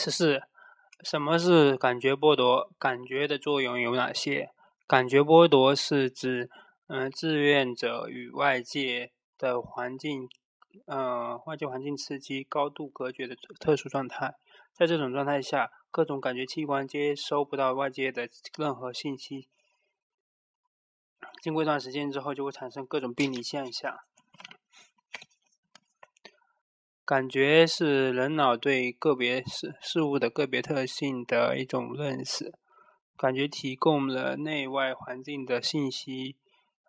十四，什么是感觉剥夺？感觉的作用有哪些？感觉剥夺是指，嗯，志愿者与外界的环境，呃，外界环境刺激高度隔绝的特殊状态。在这种状态下，各种感觉器官接收不到外界的任何信息。经过一段时间之后，就会产生各种病理现象。感觉是人脑对个别事事物的个别特性的一种认识。感觉提供了内外环境的信息，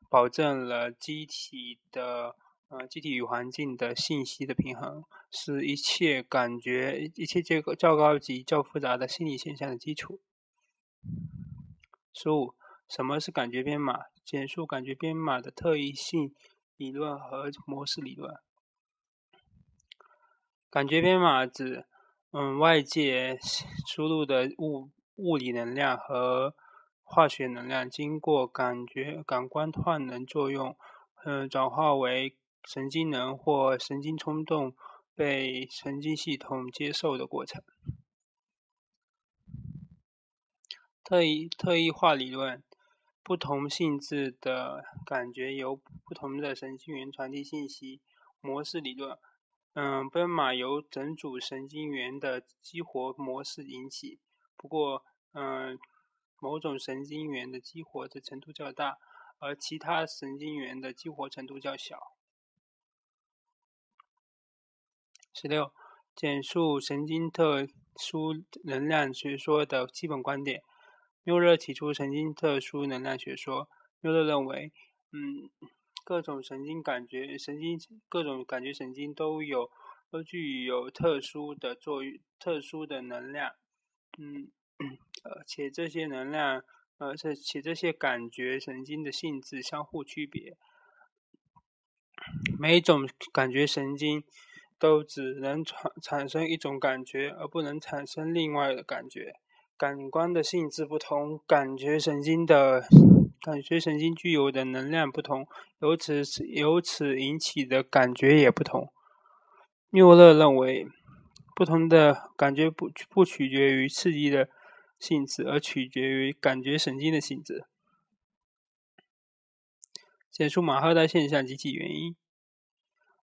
保证了机体的呃机体与环境的信息的平衡，是一切感觉一切这个较高级、较复杂的心理现象的基础。十五，什么是感觉编码？简述感觉编码的特异性理论和模式理论。感觉编码指，嗯，外界输入的物物理能量和化学能量经过感觉感官换能作用，嗯，转化为神经能或神经冲动，被神经系统接受的过程。特异特异化理论，不同性质的感觉由不同的神经元传递信息。模式理论。嗯，奔马由整组神经元的激活模式引起，不过，嗯，某种神经元的激活的程度较大，而其他神经元的激活程度较小。十六，简述神经特殊能量学说的基本观点。缪勒提出神经特殊能量学说。缪勒认为，嗯。各种神经感觉神经，各种感觉神经都有都具有特殊的作用、特殊的能量，嗯，而且这些能量，而且且这些感觉神经的性质相互区别。每种感觉神经都只能产产生一种感觉，而不能产生另外的感觉。感官的性质不同，感觉神经的。感觉神经具有的能量不同，由此由此引起的感觉也不同。缪勒认为，不同的感觉不不取决于刺激的性质，而取决于感觉神经的性质。简述马赫代现象及其原因。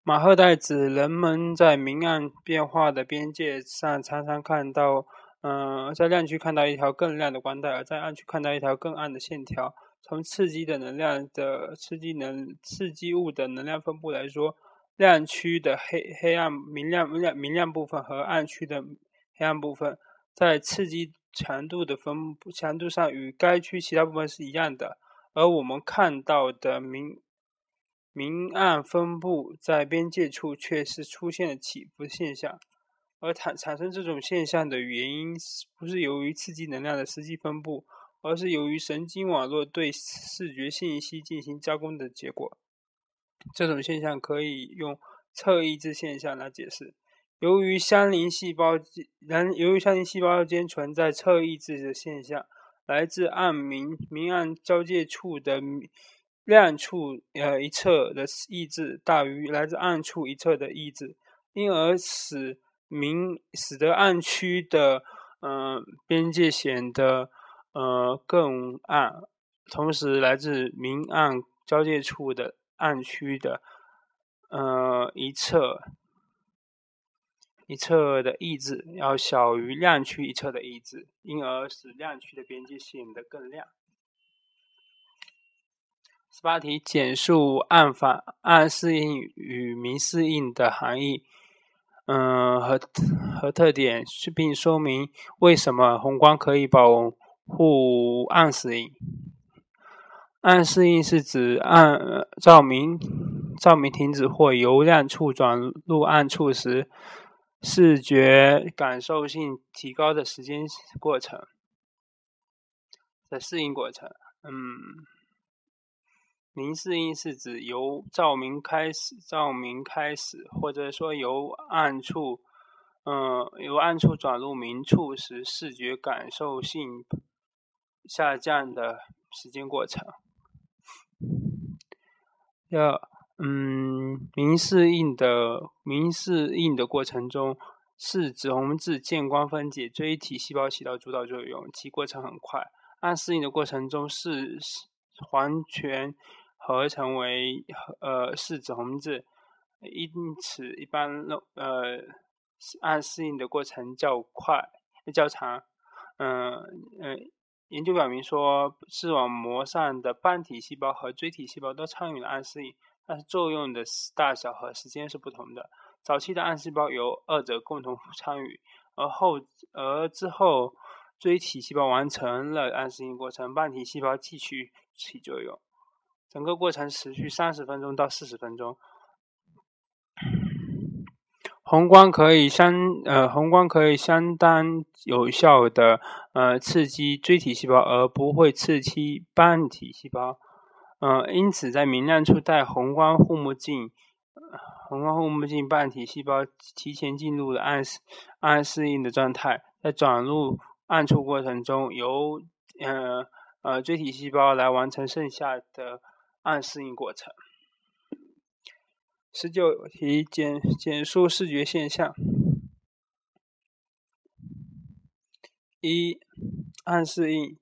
马赫代指人们在明暗变化的边界上常常看到，嗯，在亮区看到一条更亮的光带，而在暗区看到一条更暗的线条。从刺激的能量的刺激能刺激物的能量分布来说，亮区的黑黑暗明亮明亮明亮部分和暗区的黑暗部分，在刺激强度的分布强度上与该区其他部分是一样的。而我们看到的明明暗分布在边界处却是出现了起伏现象。而产产生这种现象的原因，不是由于刺激能量的实际分布。而是由于神经网络对视觉信息进行加工的结果。这种现象可以用侧抑制现象来解释。由于相邻细胞间由于相邻细胞间存在侧抑制的现象，来自暗明明暗交界处的亮处呃一侧的抑制大于来自暗处一侧的抑制，因而使明使得暗区的嗯边界显得。呃，更暗，同时来自明暗交界处的暗区的呃一侧一侧的抑制要小于亮区一侧的抑制，因而使亮区的边界显得更亮。十八题，简述暗反暗适应与明适应的含义，嗯和和特点，并说明为什么红光可以保。互暗适应，暗适应是指暗照明照明停止或由亮处转入暗处时，视觉感受性提高的时间过程的适应过程。嗯，明适应是指由照明开始照明开始，或者说由暗处嗯由暗处转入明处时，视觉感受性。下降的时间过程，要嗯明适应的明适应的过程中，视紫红质见光分解锥体细胞起到主导作用，其过程很快。暗适应的过程中，视黄醛合成为呃视紫红质，因此一般呃暗适应的过程较快较长。嗯嗯，研究表明说，视网膜上的半体细胞和锥体细胞都参与了暗适应，但是作用的大小和时间是不同的。早期的暗细胞由二者共同参与，而后而之后锥体细胞完成了暗适应过程，半体细胞继续起作用。整个过程持续三十分钟到四十分钟。红光可以相呃红光可以相当有效的呃刺激锥体细胞，而不会刺激半体细胞。呃，因此在明亮处戴红光护目镜。红光护目镜半体细胞提前进入了暗暗适应的状态，在转入暗处过程中，由呃呃锥体细胞来完成剩下的暗适应过程。十九题简简述视觉现象：一暗适应。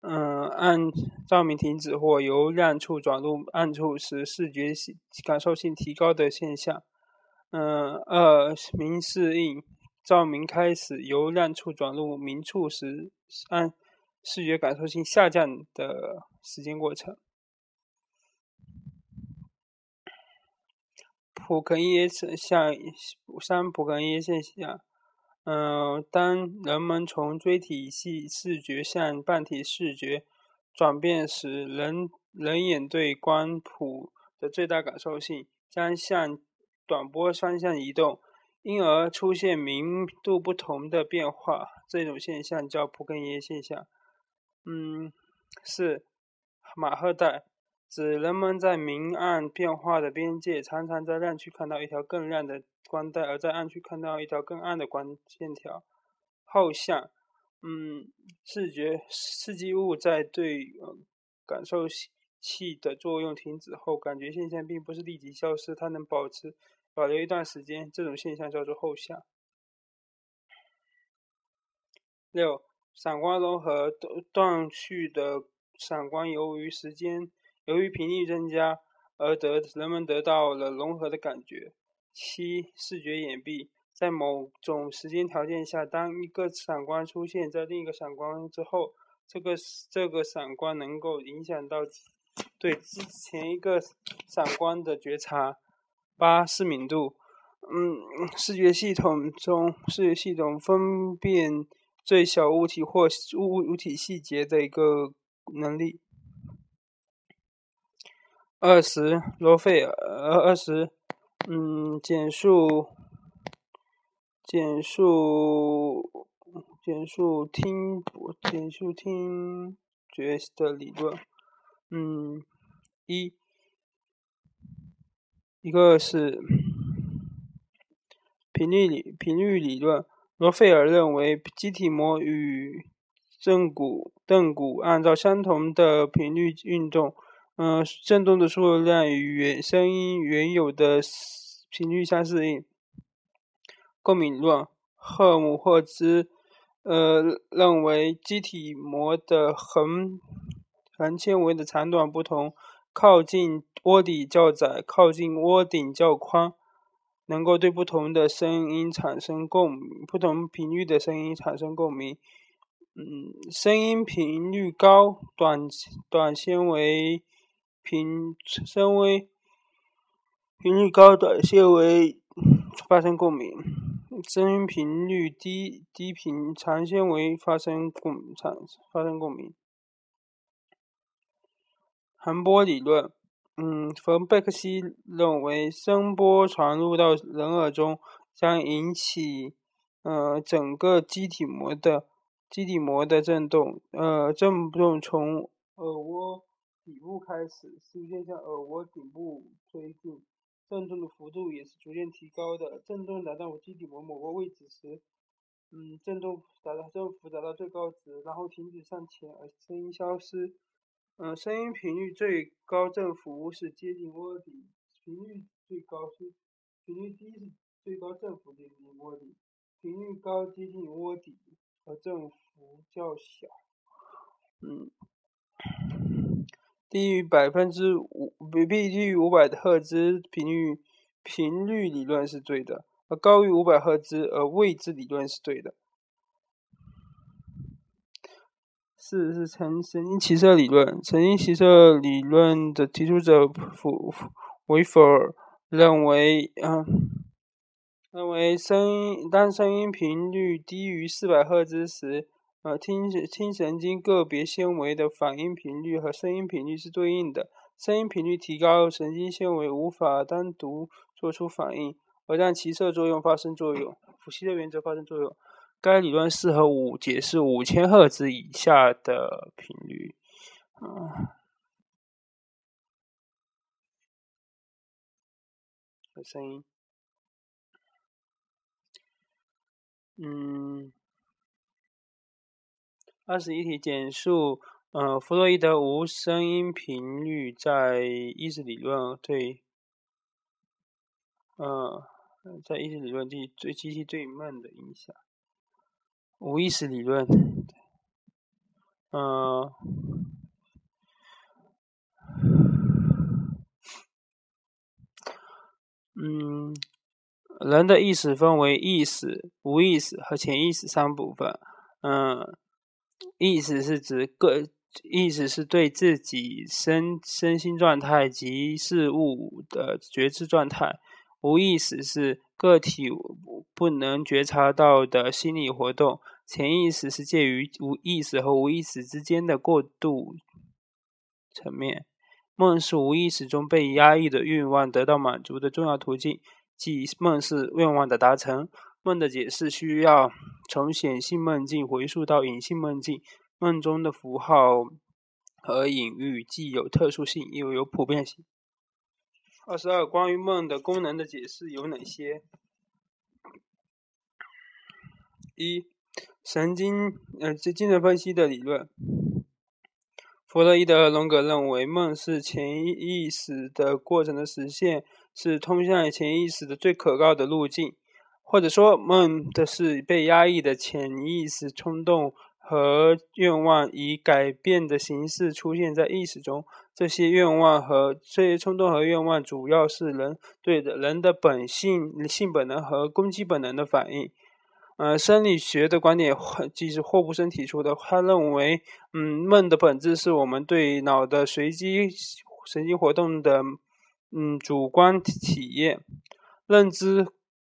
嗯，暗照明停止或由亮处转入暗处时，视觉感受性提高的现象。嗯，二明适应，照明开始由亮处转入明处时，暗视觉感受性下降的时间过程。普肯耶现象，三普肯耶现象。嗯，当人们从锥体系视觉向半体视觉转变时，人人眼对光谱的最大感受性将向短波方向移动，因而出现明度不同的变化。这种现象叫普根耶现象。嗯，四马赫带。指人们在明暗变化的边界，常常在亮区看到一条更亮的光带，而在暗区看到一条更暗的光线条。后向，嗯，视觉刺激物在对感受器的作用停止后，感觉现象并不是立即消失，它能保持保留一段时间。这种现象叫做后向。六，闪光融合断续的闪光，由于时间。由于频率增加而得人们得到了融合的感觉。七、视觉掩蔽，在某种时间条件下，当一个闪光出现在另一个闪光之后，这个这个闪光能够影响到对之前一个闪光的觉察。八、视敏度，嗯，视觉系统中视觉系统分辨最小物体或物物体细节的一个能力。二十罗费尔，二十，嗯，简述，简述，简述听，简述听觉的理论，嗯，一，一个是频率理频率理论，罗费尔认为基体膜与正骨盾骨按照相同的频率运动。嗯，振动的数量与原声音原有的频率相适应。共鸣论，赫姆霍兹呃认为机体膜的横横纤维的长短不同，靠近窝底较窄，靠近窝顶较宽，能够对不同的声音产生共鸣，不同频率的声音产生共鸣。嗯，声音频率高，短短纤维。频声微频率高的纤维发生共鸣，声音频率低低频长纤维发生共产发生共鸣。横波理论，嗯，冯贝克西认为声波传入到人耳中将引起呃整个基体膜的基体膜的振动，呃振动从耳蜗。底部开始逐渐向耳蜗顶部推进，振动的幅度也是逐渐提高的。振动达到我基底膜某个位置时，嗯，振动达到振幅达到最高值，然后停止向前，而声音消失。嗯，声音频率最高振幅是接近窝底，频率最高是频率低是最高振幅接近涡底，频率高接近涡底，和振幅较小。嗯，低于百分之五，比低于五百赫兹频率频率理论是对的，而高于五百赫兹而位置理论是对的。四是神神经骑射理论，神经骑射理论的提出者弗维弗尔认为，嗯，认为声音当声音频率低于四百赫兹时，呃，听听神经个别纤维的反应频率和声音频率是对应的。声音频率提高，神经纤维无法单独做出反应，而让其射作用发生作用，伏羲的原则发生作用。该理论适合五解释五千赫兹以下的频率。嗯，声音。嗯，二十一题简述。嗯，弗洛伊德无声音频率在意识理论对，呃，在意识理论对对机器对梦的影响。无意识理论，嗯，嗯，人的意识分为意识、无意识和潜意识三部分。嗯，意识是指个意识是对自己身身心状态及事物的觉知状态，无意识是。个体不能觉察到的心理活动，潜意识是介于无意识和无意识之间的过渡层面。梦是无意识中被压抑的愿望得到满足的重要途径，即梦是愿望的达成。梦的解释需要从显性梦境回溯到隐性梦境。梦中的符号和隐喻既有特殊性，又有普遍性。二十二，关于梦的功能的解释有哪些？一、神经呃精神分析的理论。弗洛伊德和荣格认为，梦是潜意识的过程的实现，是通向潜意识的最可靠的路径。或者说，梦的是被压抑的潜意识冲动和愿望，以改变的形式出现在意识中。这些愿望和这些冲动和愿望，主要是人对的人的本性、性本能和攻击本能的反应。呃，生理学的观点，即是霍布森提出的。他认为，嗯，梦的本质是我们对脑的随机神经活动的，嗯，主观体验。认知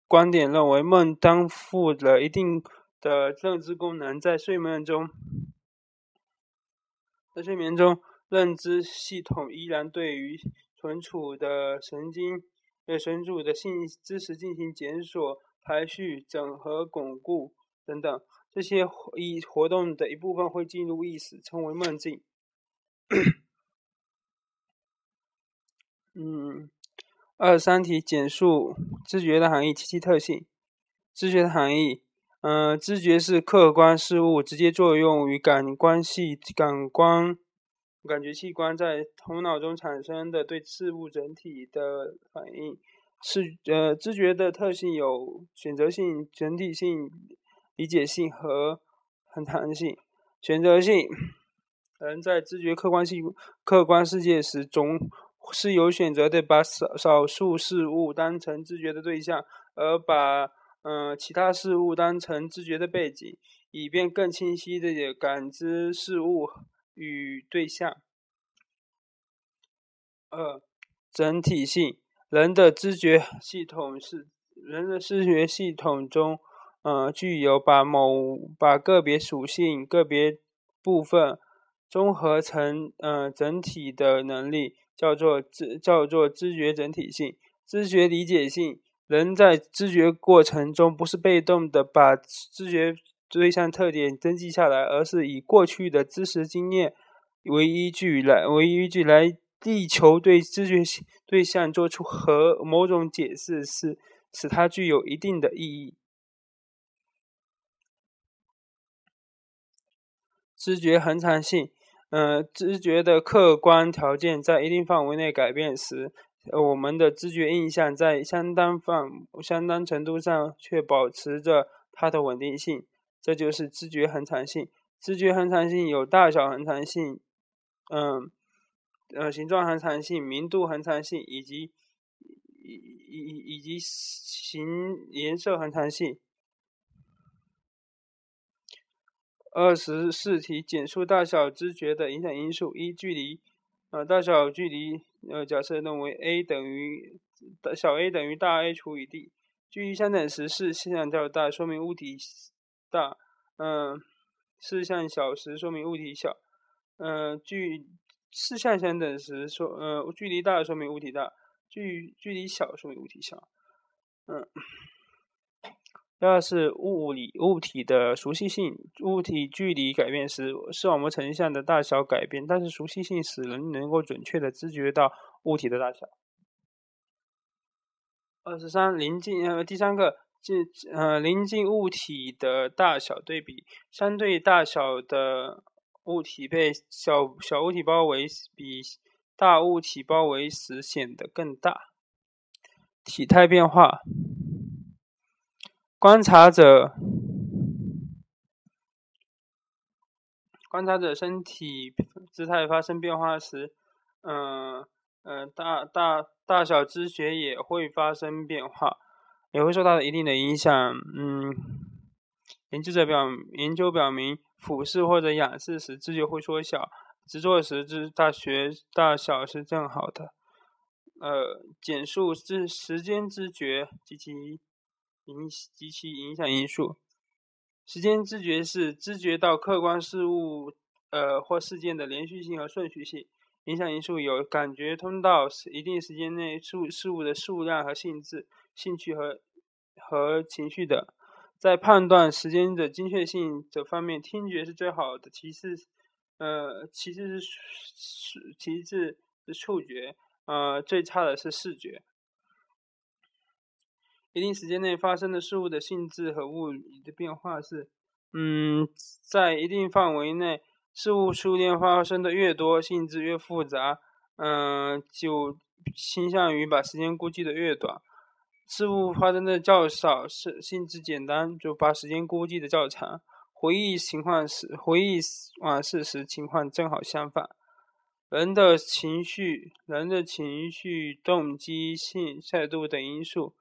观点认为，梦担负了一定的认知功能，在睡眠中，在睡眠中。认知系统依然对于存储的神经、对存储的信知识进行检索、排序、整合、巩固等等。这些一活动的一部分会进入意识，称为梦境。嗯，二三题简述知觉的含义及其特性。知觉的含义，嗯，知觉是客观事物直接作用于感官系感官。感觉器官在头脑中产生的对事物整体的反应，是呃知觉的特性有选择性、整体性、理解性和很弹性。选择性，人在知觉客观性客观世界时，总是有选择的把少少数事物当成知觉的对象，而把嗯其他事物当成知觉的背景，以便更清晰的感知事物。与对象。二、整体性。人的知觉系统是人的知觉系统中，呃，具有把某把个别属性、个别部分综合成呃整体的能力，叫做知叫做知觉整体性。知觉理解性。人在知觉过程中不是被动的把知觉。对象特点登记下来，而是以过去的知识经验为依据来为依据来力求对知觉对象做出和某种解释，是使它具有一定的意义。知觉恒常性，呃，知觉的客观条件在一定范围内改变时，我们的知觉印象在相当范、相当程度上却保持着它的稳定性，这就是知觉恒常性。知觉恒常性有大小恒常性，嗯，呃，形状恒常性、明度恒常性以及以以以及形颜色恒常性。二十四题，简述大小知觉的影响因素。一、距离，呃，大小距离，呃，假设认为 a 等于小 a 等于大 A 除以 d，距离相等时视向较大，说明物体大，嗯，视向小时说明物体小，嗯，距视向相等时说，呃，距离大说明物体大，距距离小说明物体小，嗯。第二是物理物体的熟悉性，物体距离改变时，视网膜成像的大小改变，但是熟悉性使人能够准确的知觉到物体的大小。二十三，临近呃第三个，近呃临近物体的大小对比，相对大小的物体被小小物体包围，比大物体包围时显得更大。体态变化。观察者观察者身体姿态发生变化时，嗯嗯，大大大小知觉也会发生变化，也会受到一定的影响。嗯，研究者表研究表明，俯视或者仰视时知觉会缩小，直坐时知大学大小是正好的。呃，简述知时间知觉及其。影及其影响因素。时间知觉是知觉到客观事物，呃或事件的连续性和顺序性。影响因素有感觉通道，一定时间内事事物的数量和性质、兴趣和和情绪等。在判断时间的精确性这方面，听觉是最好的，其次，呃，其次是是其次是触觉，呃，最差的是视觉。一定时间内发生的事物的性质和物理的变化是，嗯，在一定范围内，事物数量发生的越多，性质越复杂，嗯，就倾向于把时间估计的越短；事物发生的较少，是性质简单，就把时间估计的较长。回忆情况时，回忆往事时情况正好相反。人的情绪、人的情绪、动机、性态度等因素。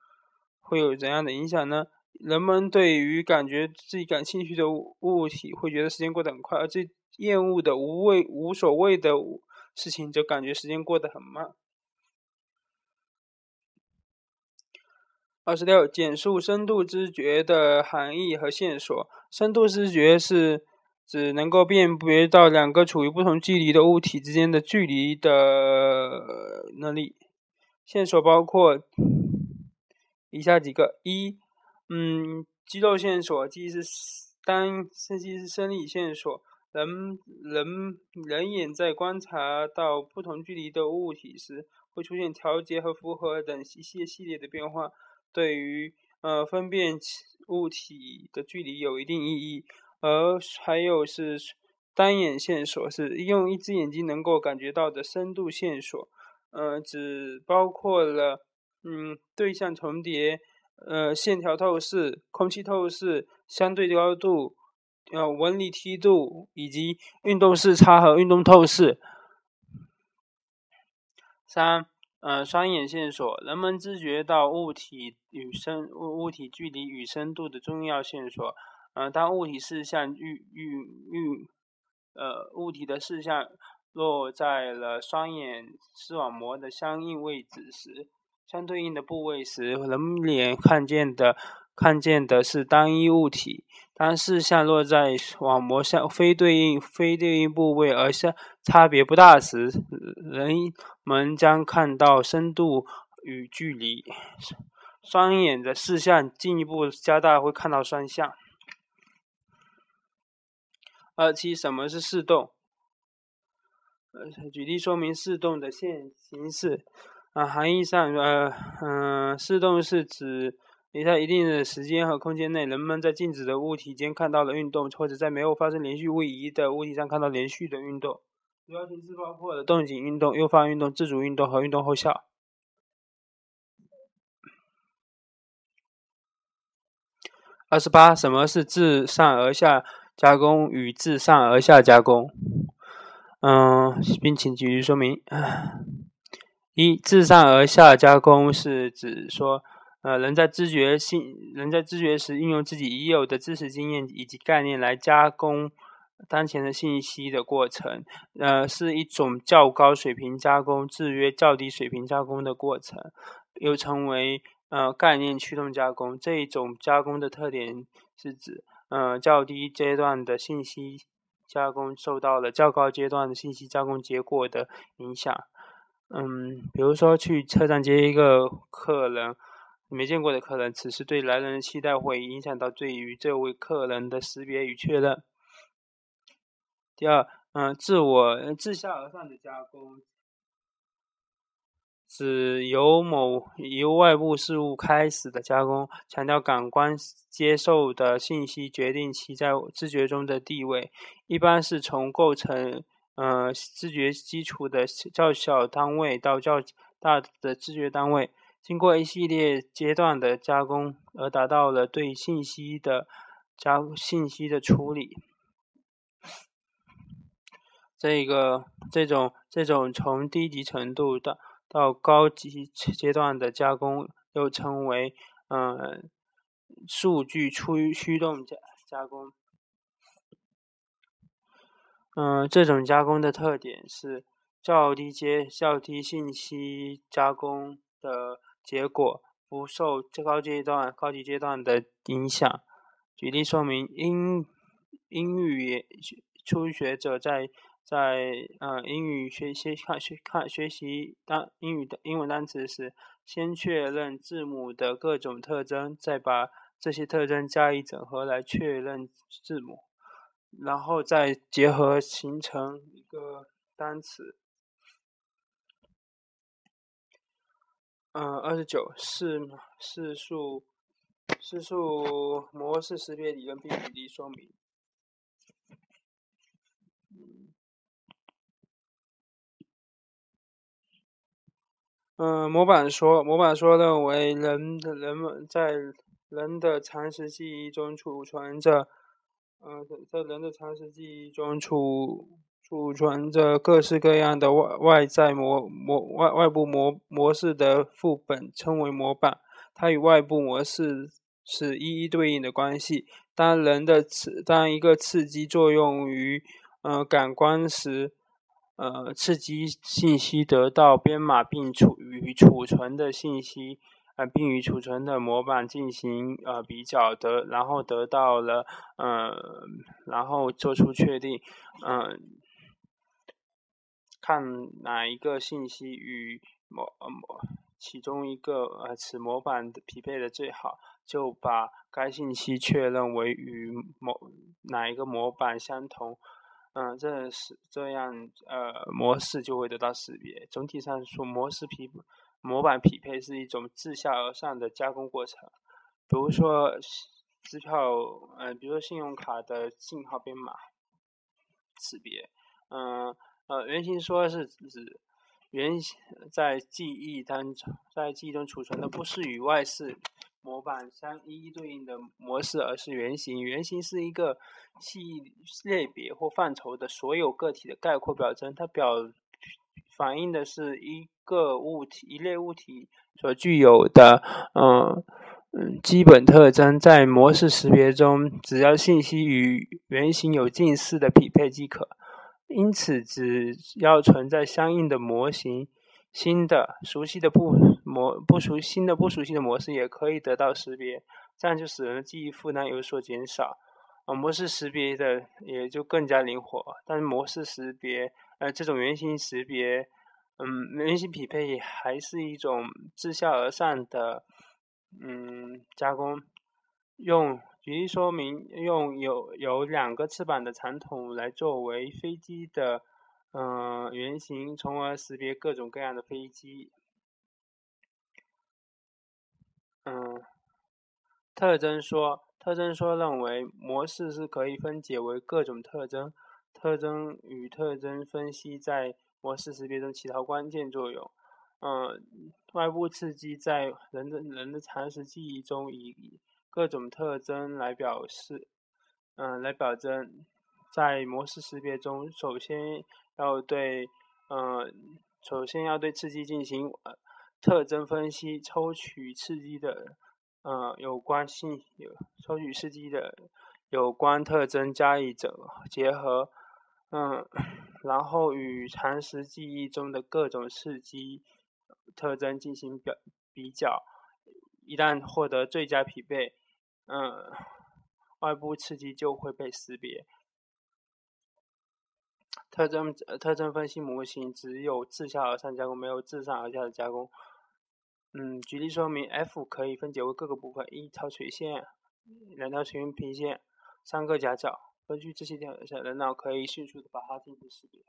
会有怎样的影响呢？人们对于感觉自己感兴趣的物体，会觉得时间过得很快；而最厌恶的、无谓、无所谓的事情，就感觉时间过得很慢。二十六，简述深度知觉的含义和线索。深度知觉是指能够辨别到两个处于不同距离的物体之间的距离的能力。线索包括。以下几个：一，嗯，肌肉线索，即是单，即是生理线索。人人人眼在观察到不同距离的物体时，会出现调节和符合等一系列系列的变化，对于呃分辨物体的距离有一定意义。而还有是单眼线索，是用一只眼睛能够感觉到的深度线索，呃，只包括了。嗯，对象重叠，呃，线条透视、空气透视、相对高度、呃，纹理梯度以及运动视差和运动透视。三，呃，双眼线索，人们知觉到物体与深物物体距离与深度的重要线索。呃，当物体视向与与与，呃，物体的视向落在了双眼视网膜的相应位置时。相对应的部位时，人脸看见的看见的是单一物体；当视线落在网膜相非对应非对应部位而相差别不大时，人们将看到深度与距离。双眼的视像进一步加大，会看到双向。二七，什么是视动？举例说明视动的现形式。啊，含义上，呃，嗯、呃，视动是指你在一定的时间和空间内，人们在静止的物体间看到了运动，或者在没有发生连续位移的物体上看到连续的运动。主要形式包括了动静运动、诱发运动、自主运动和运动后效。二十八，什么是自上而下加工与自上而下加工？嗯，并请举例说明。一，自上而下加工是指说，呃，人在知觉性，人在知觉时，运用自己已有的知识经验以及概念来加工当前的信息的过程，呃，是一种较高水平加工制约较低水平加工的过程，又称为呃概念驱动加工。这一种加工的特点是指，呃，较低阶段的信息。加工受到了较高阶段的信息加工结果的影响。嗯，比如说去车站接一个客人，没见过的客人，此时对来人的期待会影响到对于这位客人的识别与确认。第二，嗯，自我自下而上的加工。指由某由外部事物开始的加工，强调感官接受的信息决定其在知觉中的地位，一般是从构成呃知觉基础的较小单位到较大的知觉单位，经过一系列阶段的加工而达到了对信息的加信息的处理。这个这种这种从低级程度到。到高级阶段的加工又称为嗯数据驱驱动加加工。嗯，这种加工的特点是较低阶较低信息加工的结果不受最高阶段高级阶段的影响。举例说明，英英语初学者在。在呃英语学习看学看学习单英语的英文单词时，先确认字母的各种特征，再把这些特征加以整合来确认字母，然后再结合形成一个单词。嗯，二十九是是数是数模式识别理论并举例说明。嗯，模板说，模板说认为，人的人们在人的常识记忆中储存着，嗯，在人的常识记忆中储储存着各式各样的外外在模模外外部模模式的副本，称为模板。它与外部模式是一一对应的关系。当人的刺当一个刺激作用于呃感官时。呃，刺激信息得到编码并储与储存的信息，呃，并与储存的模板进行呃比较得，然后得到了呃，然后做出确定，嗯，看哪一个信息与模模其中一个呃此模板匹配的最好，就把该信息确认为与某哪一个模板相同。嗯，这是这样，呃，模式就会得到识别。总体上说，模式匹配模板匹配是一种自下而上的加工过程。比如说，支票，呃，比如说信用卡的信号编码识别。嗯，呃，原型说是指原在记忆当中，在记忆中储存的不是与外事。模板相一一对应的模式，而是原型。原型是一个系列别或范畴的所有个体的概括表征，它表反映的是一个物体、一类物体所具有的嗯嗯基本特征。在模式识别中，只要信息与原型有近似的匹配即可。因此，只要存在相应的模型，新的熟悉的不。模不熟新的不熟悉的模式也可以得到识别，这样就使人的记忆负担有所减少。啊，模式识别的也就更加灵活。但是模式识别，呃，这种原型识别，嗯，原型匹配还是一种自下而上的，嗯，加工。用举例说明，用有有两个翅膀的长筒来作为飞机的，嗯，原型，从而识别各种各样的飞机。嗯，特征说，特征说认为模式是可以分解为各种特征，特征与特征分析在模式识别中起到关键作用。嗯，外部刺激在人的人的常识记忆中以各种特征来表示，嗯，来表征。在模式识别中，首先要对，嗯，首先要对刺激进行特征分析，抽取刺激的，呃，有关性，抽取刺激的有关特征加以整结合，嗯，然后与常识记忆中的各种刺激特征进行表比较，一旦获得最佳匹配，嗯，外部刺激就会被识别。特征特征分析模型只有自下而上加工，没有自上而下的加工。嗯，举例说明，f 可以分解为各个部分：一条垂线，两条垂平线，三个夹角。根据这些条件，人脑可以迅速的把它进行识别。